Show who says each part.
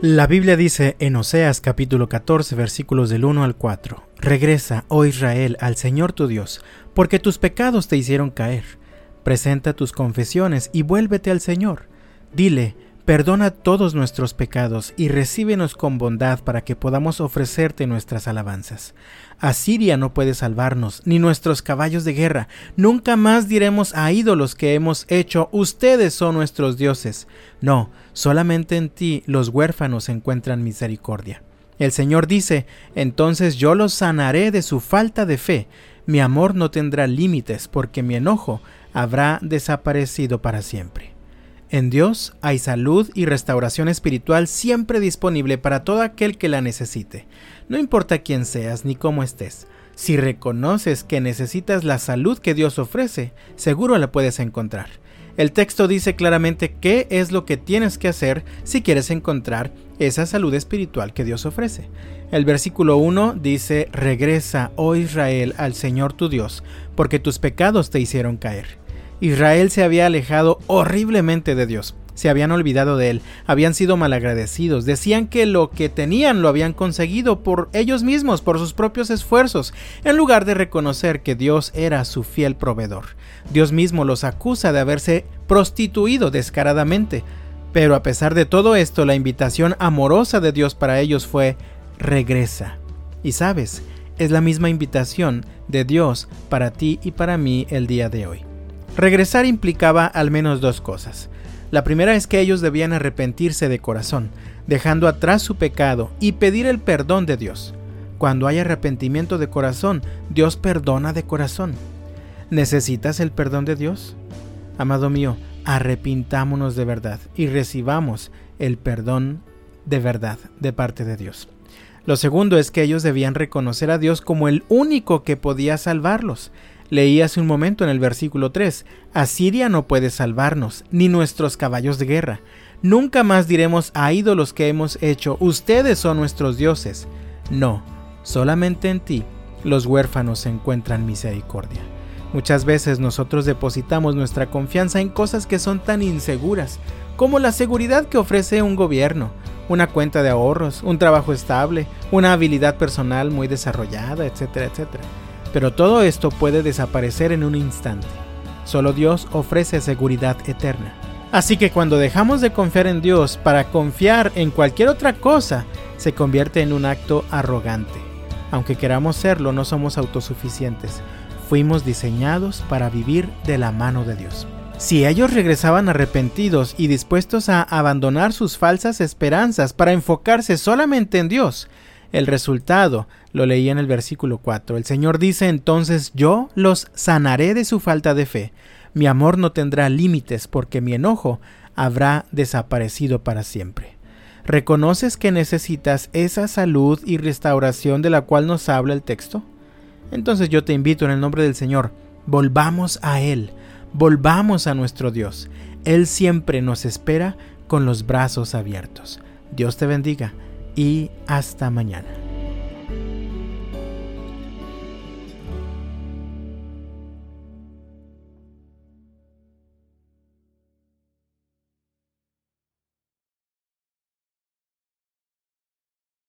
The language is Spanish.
Speaker 1: La Biblia dice en Oseas capítulo 14 versículos del 1 al 4, Regresa, oh Israel, al Señor tu Dios, porque tus pecados te hicieron caer. Presenta tus confesiones y vuélvete al Señor. Dile, Perdona todos nuestros pecados y recíbenos con bondad para que podamos ofrecerte nuestras alabanzas. Asiria no puede salvarnos, ni nuestros caballos de guerra. Nunca más diremos a ídolos que hemos hecho, ustedes son nuestros dioses. No, solamente en ti los huérfanos encuentran misericordia. El Señor dice, entonces yo los sanaré de su falta de fe. Mi amor no tendrá límites, porque mi enojo habrá desaparecido para siempre. En Dios hay salud y restauración espiritual siempre disponible para todo aquel que la necesite. No importa quién seas ni cómo estés. Si reconoces que necesitas la salud que Dios ofrece, seguro la puedes encontrar. El texto dice claramente qué es lo que tienes que hacer si quieres encontrar esa salud espiritual que Dios ofrece. El versículo 1 dice, Regresa, oh Israel, al Señor tu Dios, porque tus pecados te hicieron caer. Israel se había alejado horriblemente de Dios. Se habían olvidado de él, habían sido malagradecidos, decían que lo que tenían lo habían conseguido por ellos mismos, por sus propios esfuerzos, en lugar de reconocer que Dios era su fiel proveedor. Dios mismo los acusa de haberse prostituido descaradamente. Pero a pesar de todo esto, la invitación amorosa de Dios para ellos fue regresa. Y sabes, es la misma invitación de Dios para ti y para mí el día de hoy. Regresar implicaba al menos dos cosas. La primera es que ellos debían arrepentirse de corazón, dejando atrás su pecado y pedir el perdón de Dios. Cuando hay arrepentimiento de corazón, Dios perdona de corazón. ¿Necesitas el perdón de Dios? Amado mío, arrepintámonos de verdad y recibamos el perdón de verdad de parte de Dios. Lo segundo es que ellos debían reconocer a Dios como el único que podía salvarlos. Leí hace un momento en el versículo 3, Asiria no puede salvarnos, ni nuestros caballos de guerra. Nunca más diremos a ídolos que hemos hecho, ustedes son nuestros dioses. No, solamente en ti los huérfanos encuentran misericordia. Muchas veces nosotros depositamos nuestra confianza en cosas que son tan inseguras, como la seguridad que ofrece un gobierno, una cuenta de ahorros, un trabajo estable, una habilidad personal muy desarrollada, etcétera, etcétera. Pero todo esto puede desaparecer en un instante. Solo Dios ofrece seguridad eterna. Así que cuando dejamos de confiar en Dios para confiar en cualquier otra cosa, se convierte en un acto arrogante. Aunque queramos serlo, no somos autosuficientes. Fuimos diseñados para vivir de la mano de Dios. Si ellos regresaban arrepentidos y dispuestos a abandonar sus falsas esperanzas para enfocarse solamente en Dios, el resultado lo leí en el versículo 4. El Señor dice entonces yo los sanaré de su falta de fe. Mi amor no tendrá límites porque mi enojo habrá desaparecido para siempre. ¿Reconoces que necesitas esa salud y restauración de la cual nos habla el texto? Entonces yo te invito en el nombre del Señor, volvamos a Él, volvamos a nuestro Dios. Él siempre nos espera con los brazos abiertos. Dios te bendiga y hasta mañana.